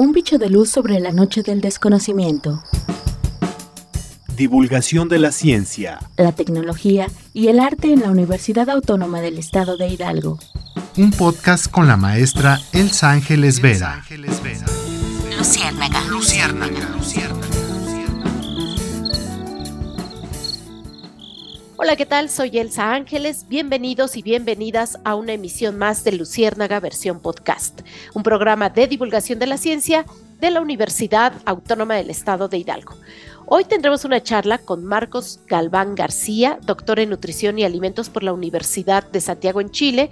Un bicho de luz sobre la noche del desconocimiento. Divulgación de la ciencia, la tecnología y el arte en la Universidad Autónoma del Estado de Hidalgo. Un podcast con la maestra Elsa Ángeles Vera. Luciérnaga. Luciérnaga. Hola, ¿qué tal? Soy Elsa Ángeles. Bienvenidos y bienvenidas a una emisión más de Luciérnaga versión podcast, un programa de divulgación de la ciencia de la Universidad Autónoma del Estado de Hidalgo. Hoy tendremos una charla con Marcos Galván García, doctor en nutrición y alimentos por la Universidad de Santiago en Chile.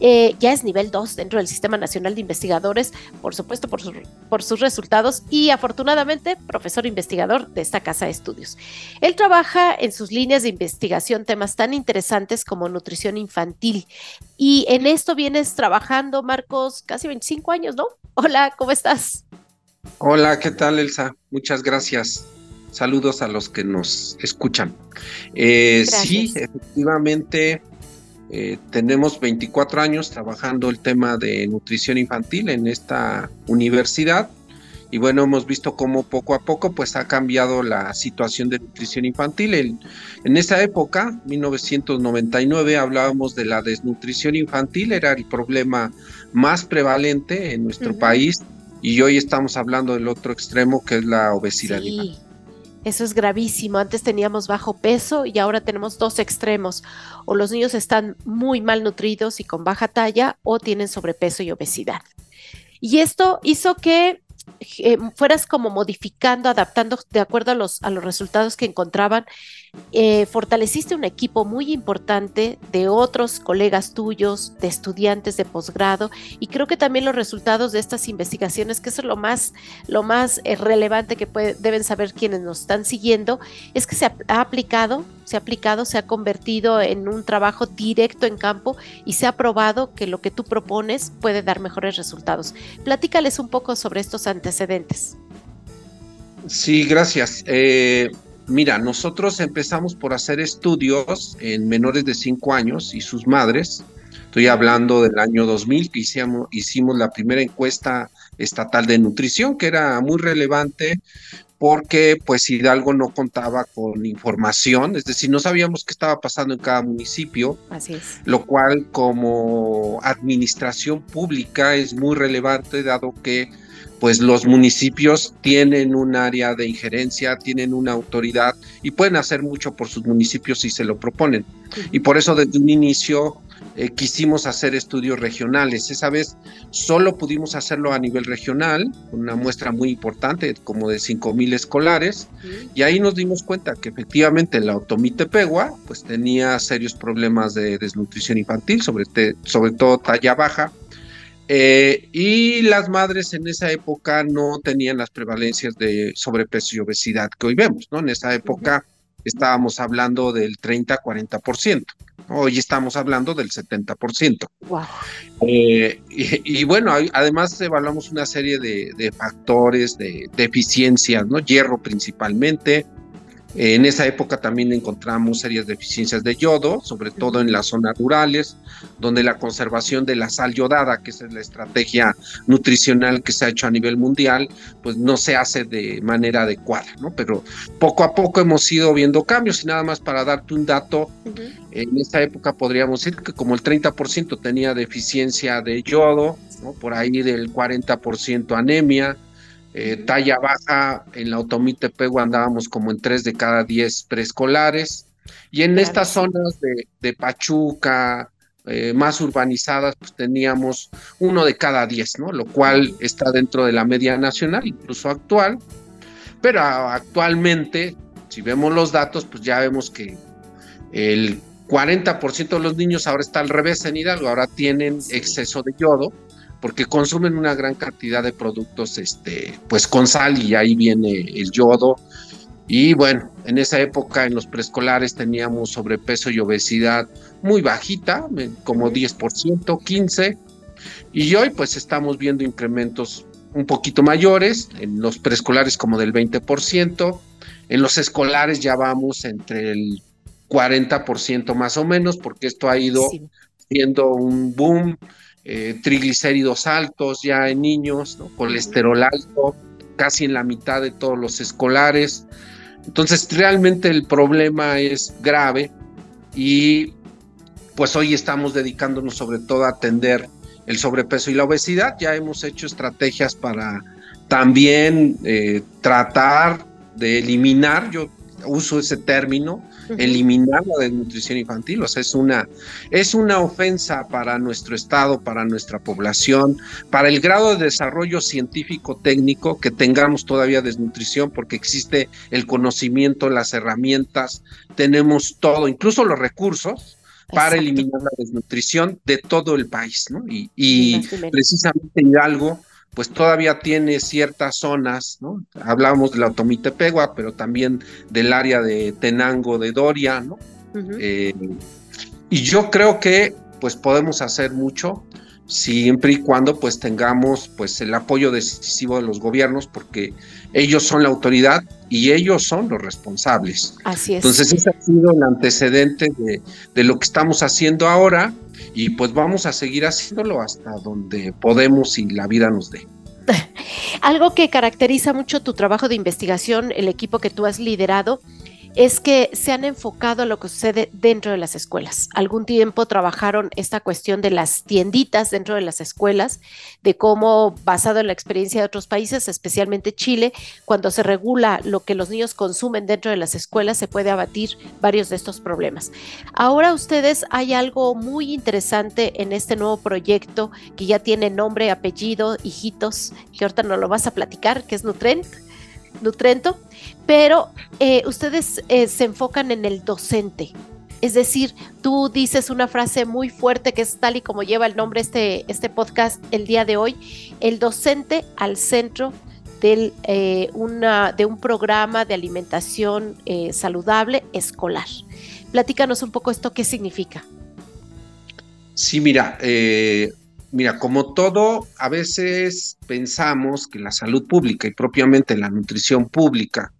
Eh, ya es nivel 2 dentro del Sistema Nacional de Investigadores, por supuesto por, por sus resultados y afortunadamente profesor investigador de esta casa de estudios. Él trabaja en sus líneas de investigación temas tan interesantes como nutrición infantil y en esto vienes trabajando, Marcos, casi 25 años, ¿no? Hola, ¿cómo estás? Hola, ¿qué tal, Elsa? Muchas gracias. Saludos a los que nos escuchan. Eh, sí, efectivamente, eh, tenemos 24 años trabajando el tema de nutrición infantil en esta universidad. Y bueno, hemos visto cómo poco a poco pues ha cambiado la situación de nutrición infantil. en esa época, 1999, hablábamos de la desnutrición infantil, era el problema más prevalente en nuestro país. Y hoy estamos hablando del otro extremo que es la obesidad infantil. Eso es gravísimo. Antes teníamos bajo peso y ahora tenemos dos extremos. O los niños están muy mal nutridos y con baja talla o tienen sobrepeso y obesidad. Y esto hizo que eh, fueras como modificando, adaptando de acuerdo a los, a los resultados que encontraban eh, fortaleciste un equipo muy importante de otros colegas tuyos, de estudiantes de posgrado, y creo que también los resultados de estas investigaciones, que eso es lo más, lo más eh, relevante que deben saber quienes nos están siguiendo, es que se ha, aplicado, se ha aplicado, se ha convertido en un trabajo directo en campo y se ha probado que lo que tú propones puede dar mejores resultados. Platícales un poco sobre estos antecedentes. Sí, gracias. Eh, Mira, nosotros empezamos por hacer estudios en menores de 5 años y sus madres. Estoy hablando del año 2000 que hicimos, hicimos la primera encuesta estatal de nutrición, que era muy relevante porque pues Hidalgo no contaba con información, es decir, no sabíamos qué estaba pasando en cada municipio, Así es. lo cual como administración pública es muy relevante dado que pues los municipios tienen un área de injerencia, tienen una autoridad y pueden hacer mucho por sus municipios si se lo proponen. Y por eso desde un inicio eh, quisimos hacer estudios regionales. Esa vez solo pudimos hacerlo a nivel regional, una muestra muy importante, como de 5.000 escolares, y ahí nos dimos cuenta que efectivamente la Otomitepegua pues tenía serios problemas de desnutrición infantil, sobre, sobre todo talla baja, eh, y las madres en esa época no tenían las prevalencias de sobrepeso y obesidad que hoy vemos, ¿no? En esa época estábamos hablando del 30-40%. Hoy estamos hablando del 70%. Wow. Eh, y, bueno, además evaluamos una serie de, de factores, de deficiencias, ¿no? Hierro principalmente, en esa época también encontramos serias deficiencias de yodo, sobre todo en las zonas rurales, donde la conservación de la sal yodada, que es la estrategia nutricional que se ha hecho a nivel mundial, pues no se hace de manera adecuada, ¿no? Pero poco a poco hemos ido viendo cambios y nada más para darte un dato, en esa época podríamos decir que como el 30% tenía deficiencia de yodo, ¿no? Por ahí del 40% anemia, eh, talla baja, en la Automitepegua andábamos como en 3 de cada 10 preescolares. Y en estas zonas de, Pachuca, eh, más urbanizadas, pues teníamos uno de cada 10, ¿no? Lo cual está dentro de la media nacional, incluso actual. Pero actualmente, si vemos los datos, pues ya vemos que el 40% de los niños ahora está al revés en Hidalgo, ahora tienen exceso de yodo porque consumen una gran cantidad de productos este, pues con sal y ahí viene el yodo. Y bueno, en esa época en los preescolares teníamos sobrepeso y obesidad muy bajita, como 10%, 15%, y hoy pues estamos viendo incrementos un poquito mayores, en los preescolares como del 20%, en los escolares ya vamos entre el 40% más o menos, porque esto ha ido siendo un boom eh, triglicéridos altos ya en niños, colesterol alto, casi en la mitad de todos los escolares. Entonces, realmente el problema es grave y pues hoy estamos dedicándonos sobre todo a atender el sobrepeso y la obesidad. Ya hemos hecho estrategias para también eh, tratar de eliminar, yo uso ese término, eliminar la desnutrición infantil. O sea, es una, es una ofensa para nuestro Estado, para nuestra población, para el grado de desarrollo científico-técnico que tengamos todavía desnutrición, porque existe el conocimiento, las herramientas, tenemos todo, incluso los recursos para eliminar la desnutrición de todo el país, ¿no? Y, y precisamente Hidalgo pues todavía tiene ciertas zonas, ¿no? Hablábamos de la Otomitepegua, pero también del área de Tenango de Doria, ¿no? Eh, y yo creo que pues podemos hacer mucho siempre y cuando pues tengamos pues el apoyo decisivo de los gobiernos porque ellos son la autoridad y ellos son los responsables. Así es. Entonces ese ha sido el antecedente de, de lo que estamos haciendo ahora y pues vamos a seguir haciéndolo hasta donde podemos y la vida nos dé. Algo que caracteriza mucho tu trabajo de investigación, el equipo que tú has liderado, es que se han enfocado a lo que sucede dentro de las escuelas. Algún tiempo trabajaron esta cuestión de las tienditas dentro de las escuelas, de cómo, basado en la experiencia de otros países, especialmente Chile, cuando se regula lo que los niños consumen dentro de las escuelas, se puede abatir varios de estos problemas. Ahora ustedes hay algo muy interesante en este nuevo proyecto que ya tiene nombre, apellido, hijitos, que ahorita no lo vas a platicar, que es Nutrent. Nutrento, pero eh, ustedes eh, se enfocan en el docente. Es decir, tú dices una frase muy fuerte que es tal y como lleva el nombre este, este podcast el día de hoy, el docente al centro del, eh, una, de un programa de alimentación saludable escolar. Platícanos un poco esto, ¿qué significa? Sí, mira, Mira, como todo, a veces pensamos que la salud pública y propiamente la nutrición pública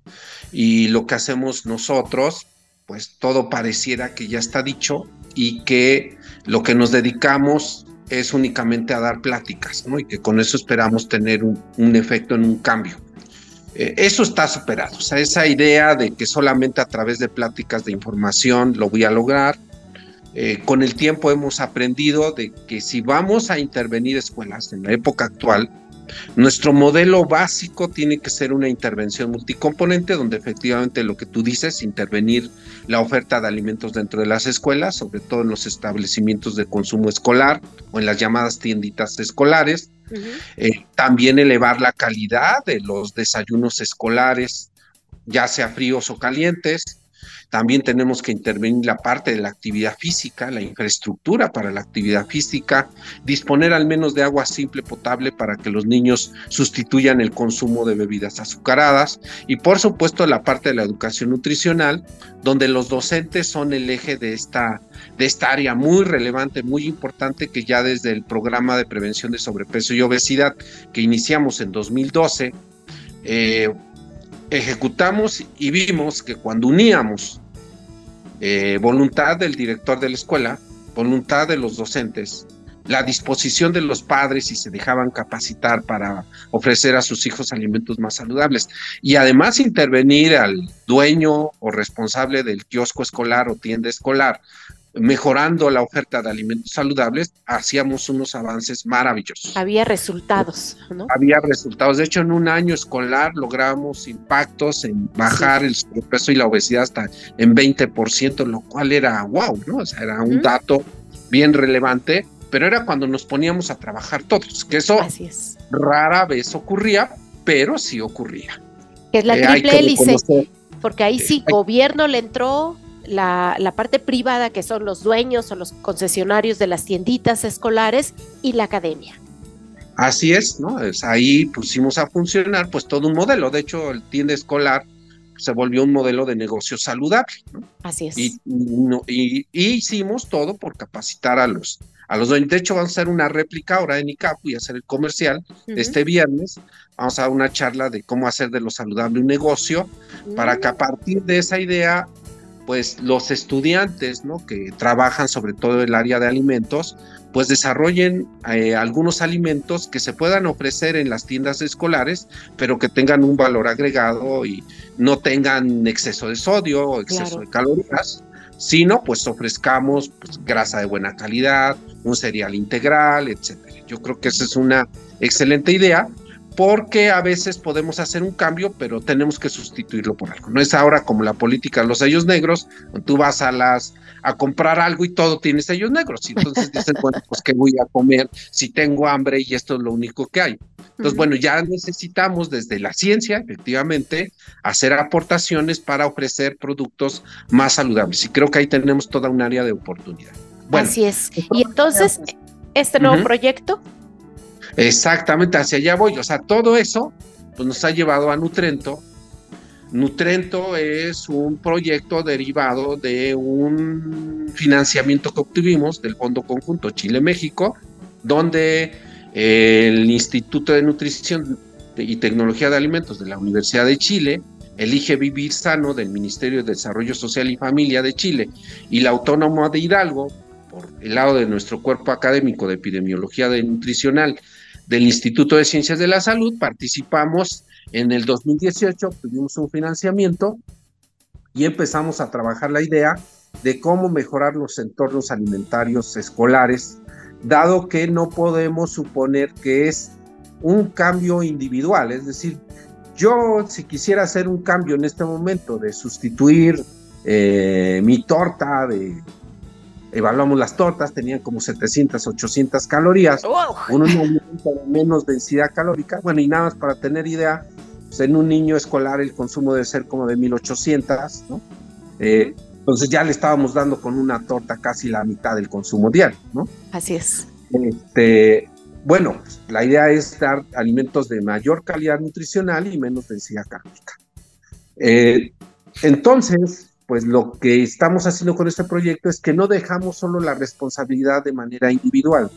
y lo que hacemos nosotros, pues todo pareciera que ya está dicho y que lo que nos dedicamos es únicamente a dar pláticas, ¿no? Y que con eso esperamos tener un, efecto en un cambio. Eh, eso está superado, o sea, esa idea de que solamente a través de pláticas de información lo voy a lograr, eh, con el tiempo hemos aprendido de que si vamos a intervenir escuelas en la época actual, nuestro modelo básico tiene que ser una intervención multicomponente, donde efectivamente lo que tú dices, intervenir la oferta de alimentos dentro de las escuelas, sobre todo en los establecimientos de consumo escolar o en las llamadas tienditas escolares. Eh, también elevar la calidad de los desayunos escolares, ya sea fríos o calientes. También tenemos que intervenir la parte de la actividad física, la infraestructura para la actividad física, disponer al menos de agua simple potable para que los niños sustituyan el consumo de bebidas azucaradas y por supuesto la parte de la educación nutricional, donde los docentes son el eje de esta, de esta área muy relevante, muy importante que ya desde el programa de prevención de sobrepeso y obesidad que iniciamos en 2012, eh, ejecutamos y vimos que cuando uníamos eh, voluntad del director de la escuela, voluntad de los docentes, la disposición de los padres y se dejaban capacitar para ofrecer a sus hijos alimentos más saludables. Y además intervenir al dueño o responsable del kiosco escolar o tienda escolar mejorando la oferta de alimentos saludables, hacíamos unos avances maravillosos. Había resultados, ¿no? Había resultados. De hecho, en un año escolar logramos impactos en bajar el sobrepeso y la obesidad hasta en 20%, lo cual era wow, ¿no? O sea, era un dato bien relevante, pero era cuando nos poníamos a trabajar todos, que eso rara vez ocurría, pero sí ocurría. Que es la eh, triple hélice, porque ahí sí, gobierno le entró, la, parte privada, que son los dueños o los concesionarios de las tienditas escolares, y la academia. Así es, ¿no? Es ahí pusimos a funcionar pues todo un modelo. De hecho, el tienda escolar se volvió un modelo de negocio saludable, ¿no? Así es. Y, y, hicimos todo por capacitar a los, a los dueños. De hecho, vamos a hacer una réplica ahora en ICAPU y hacer el comercial este viernes. Vamos a dar una charla de cómo hacer de lo saludable un negocio para que a partir de esa idea pues los estudiantes, ¿no? Que trabajan sobre todo el área de alimentos, pues desarrollen eh, algunos alimentos que se puedan ofrecer en las tiendas escolares, pero que tengan un valor agregado y no tengan exceso de sodio o exceso de calorías, sino pues ofrezcamos pues, grasa de buena calidad, un cereal integral, etcétera. Yo creo que esa es una excelente idea porque a veces podemos hacer un cambio, pero tenemos que sustituirlo por algo. No es ahora como la política de los sellos negros, tú vas a las a comprar algo y todo tiene sellos negros. Y entonces dicen, bueno, pues qué voy a comer si tengo hambre y esto es lo único que hay. Entonces, bueno, ya necesitamos desde la ciencia, efectivamente, hacer aportaciones para ofrecer productos más saludables. Y creo que ahí tenemos toda un área de oportunidad. Así es. Y entonces, este nuevo proyecto Exactamente, hacia allá voy. O sea, todo eso pues, nos ha llevado a Nutrento. Nutrento es un proyecto derivado de un financiamiento que obtuvimos del Fondo Conjunto Chile-México, donde el Instituto de Nutrición y Tecnología de Alimentos de la Universidad de Chile, Elige Vivir Sano del Ministerio de Desarrollo Social y Familia de Chile y la Autónoma de Hidalgo, por el lado de nuestro cuerpo académico de epidemiología de nutricional del Instituto de Ciencias de la Salud, participamos en el 2018, tuvimos un financiamiento y empezamos a trabajar la idea de cómo mejorar los entornos alimentarios escolares, dado que no podemos suponer que es un cambio individual, es decir, yo si quisiera hacer un cambio en este momento de sustituir eh, mi torta de evaluamos las tortas, tenían como 700, 800 calorías, un alimento de menos densidad calórica, bueno, y nada más para tener idea, pues en un niño escolar el consumo debe ser como de 1800, ¿no? Eh, entonces ya le estábamos dando con una torta casi la mitad del consumo diario, ¿no? Así es. Este, bueno, pues, la idea es dar alimentos de mayor calidad nutricional y menos densidad calórica. Eh, entonces, pues lo que estamos haciendo con este proyecto es que no dejamos solo la responsabilidad de manera individual,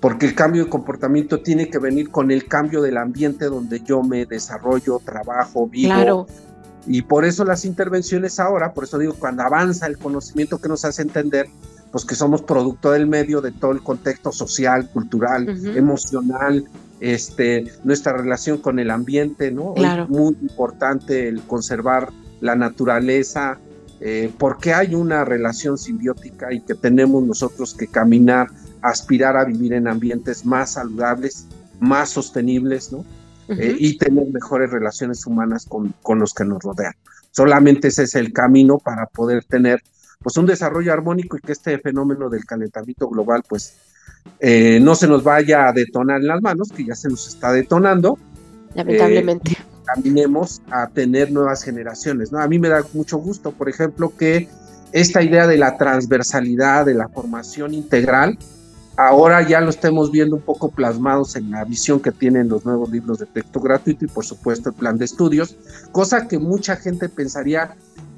porque el cambio de comportamiento tiene que venir con el cambio del ambiente donde yo me desarrollo, trabajo, vivo. Claro. Y por eso las intervenciones ahora, por eso digo, cuando avanza el conocimiento que nos hace entender, pues que somos producto del medio, de todo el contexto social, cultural, emocional, este, nuestra relación con el ambiente, ¿no? Es muy importante el conservar la naturaleza, eh, porque hay una relación simbiótica y que tenemos nosotros que caminar, aspirar a vivir en ambientes más saludables, más sostenibles, ¿no? Eh, y tener mejores relaciones humanas con, con, los que nos rodean. Solamente ese es el camino para poder tener pues un desarrollo armónico y que este fenómeno del calentamiento global pues eh, no se nos vaya a detonar en las manos, que ya se nos está detonando. Lamentablemente caminemos a tener nuevas generaciones. ¿no? A mí me da mucho gusto, por ejemplo, que esta idea de la transversalidad, de la formación integral, ahora ya lo estemos viendo un poco plasmados en la visión que tienen los nuevos libros de texto gratuito y por supuesto el plan de estudios, cosa que mucha gente pensaría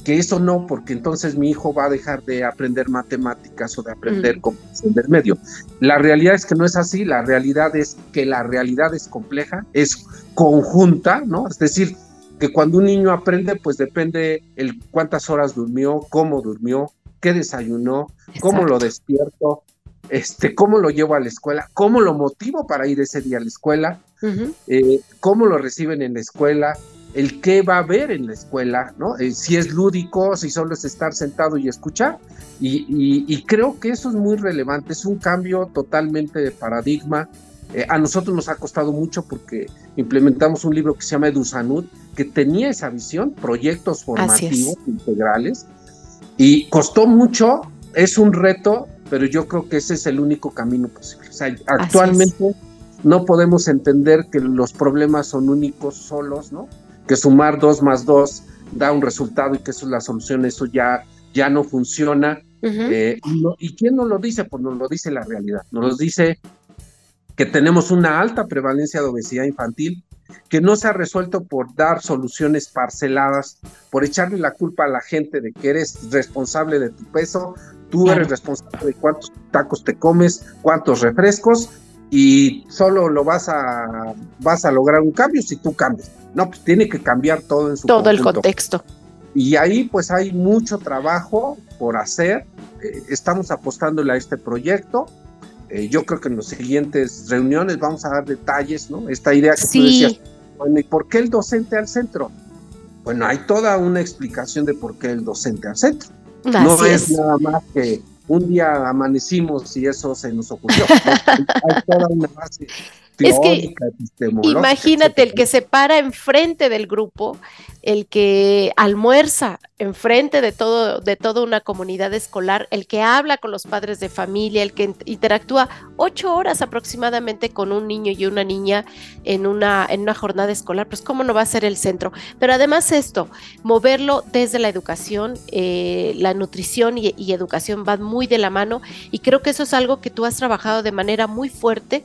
que eso no, porque entonces mi hijo va a dejar de aprender matemáticas o de aprender mm. del medio. La realidad es que no es así, la realidad es que la realidad es compleja, es conjunta, ¿no? Es decir, que cuando un niño aprende, pues depende el cuántas horas durmió, cómo durmió, qué desayunó, cómo lo despierto, este, cómo lo llevo a la escuela, cómo lo motivo para ir ese día a la escuela, eh, cómo lo reciben en la escuela, el qué va a haber en la escuela, ¿no? Eh, si es lúdico, si solo es estar sentado y escuchar. Y, creo que eso es muy relevante, es un cambio totalmente de paradigma. Eh, a nosotros nos ha costado mucho porque implementamos un libro que se llama Edusanud, que tenía esa visión, proyectos formativos integrales, y costó mucho, es un reto, pero yo creo que ese es el único camino posible. O sea, actualmente no podemos entender que los problemas son únicos solos, ¿no? Que sumar dos más dos da un resultado y que eso es la solución, eso ya, ya no funciona. Eh, y, quién nos lo dice? Pues nos lo dice la realidad, nos lo dice que tenemos una alta prevalencia de obesidad infantil, que no se ha resuelto por dar soluciones parceladas, por echarle la culpa a la gente de que eres responsable de tu peso, tú eres responsable de cuántos tacos te comes, cuántos refrescos, y solo lo vas a, vas a lograr un cambio si tú cambias. No, pues tiene que cambiar todo en su Todo el contexto. Y ahí pues hay mucho trabajo por hacer. Eh, estamos apostándole a este proyecto. Eh, yo creo que en las siguientes reuniones vamos a dar detalles, ¿no? Esta idea que tú decías, bueno, ¿y por qué el docente al centro? Bueno, hay toda una explicación de por qué el docente al centro. no es nada más que un día amanecimos y eso se nos ocurrió. hay toda una base es que imagínate el que se para enfrente del grupo, el que almuerza enfrente de todo de toda una comunidad escolar, el que habla con los padres de familia, el que interactúa ocho horas aproximadamente con un niño y una niña en una en una jornada escolar, pues cómo no va a ser el centro. Pero además esto, moverlo desde la educación, eh, la nutrición y, y educación van muy de la mano y creo que eso es algo que tú has trabajado de manera muy fuerte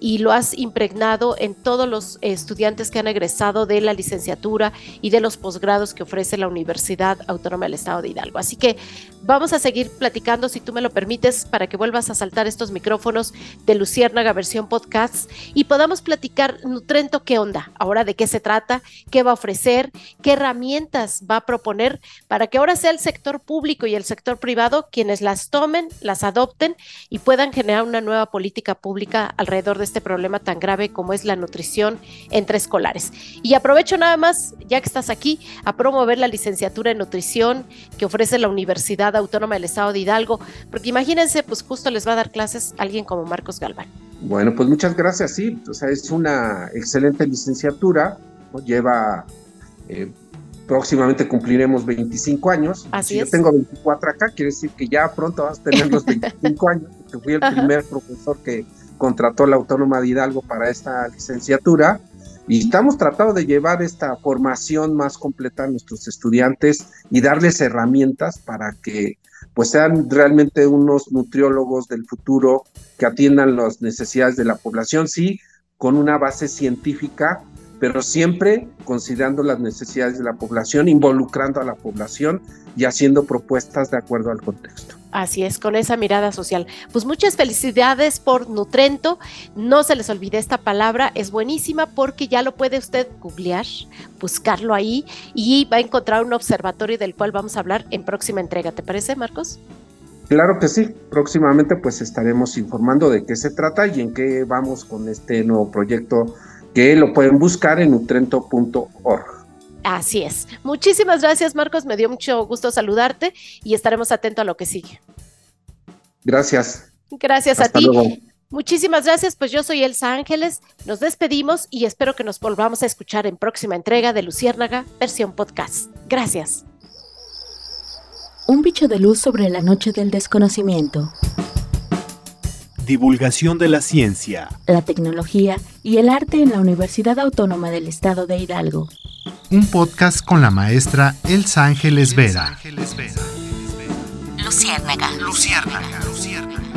y lo has impregnado en todos los estudiantes que han egresado de la licenciatura y de los posgrados que ofrece la Universidad Autónoma del Estado de Hidalgo. Así que vamos a seguir platicando, si tú me lo permites, para que vuelvas a saltar estos micrófonos de Luciérnaga versión podcast y podamos platicar Nutrento qué onda, ahora de qué se trata, qué va a ofrecer, qué herramientas va a proponer para que ahora sea el sector público y el sector privado quienes las tomen, las adopten y puedan generar una nueva política pública alrededor de este problema tan grave como es la nutrición entre escolares. Y aprovecho nada más, ya que estás aquí, a promover la licenciatura en nutrición que ofrece la Universidad Autónoma del Estado de Hidalgo, porque imagínense, pues justo les va a dar clases alguien como Marcos Galván. Bueno, pues muchas gracias, sí, o sea, es una excelente licenciatura, lleva... Eh, próximamente cumpliremos 25 años. Así si es. Yo tengo 24 acá, quiere decir que ya pronto vas a tener los 25 años, porque fui el primer profesor que contrató la Autónoma de Hidalgo para esta licenciatura y estamos tratando de llevar esta formación más completa a nuestros estudiantes y darles herramientas para que pues sean realmente unos nutriólogos del futuro que atiendan las necesidades de la población, sí, con una base científica, pero siempre considerando las necesidades de la población, involucrando a la población y haciendo propuestas de acuerdo al contexto. Así es, con esa mirada social. Pues muchas felicidades por Nutrento. No se les olvide esta palabra, es buenísima porque ya lo puede usted googlear, buscarlo ahí y va a encontrar un observatorio del cual vamos a hablar en próxima entrega. ¿Te parece, Marcos? Claro que sí. Próximamente pues estaremos informando de qué se trata y en qué vamos con este nuevo proyecto que lo pueden buscar en nutrento.org. Así es. Muchísimas gracias, Marcos. Me dio mucho gusto saludarte y estaremos atentos a lo que sigue. Gracias. Gracias a ti. Muchísimas gracias, pues yo soy Elsa Ángeles, nos despedimos y espero que nos volvamos a escuchar en próxima entrega de Luciérnaga, versión podcast. Gracias. Un bicho de luz sobre la noche del desconocimiento. Divulgación de la ciencia, la tecnología y el arte en la Universidad Autónoma del Estado de Hidalgo un podcast con la maestra Elsa Ángeles Vera. Luciérnaga. Luciérnaga. Luciérnaga.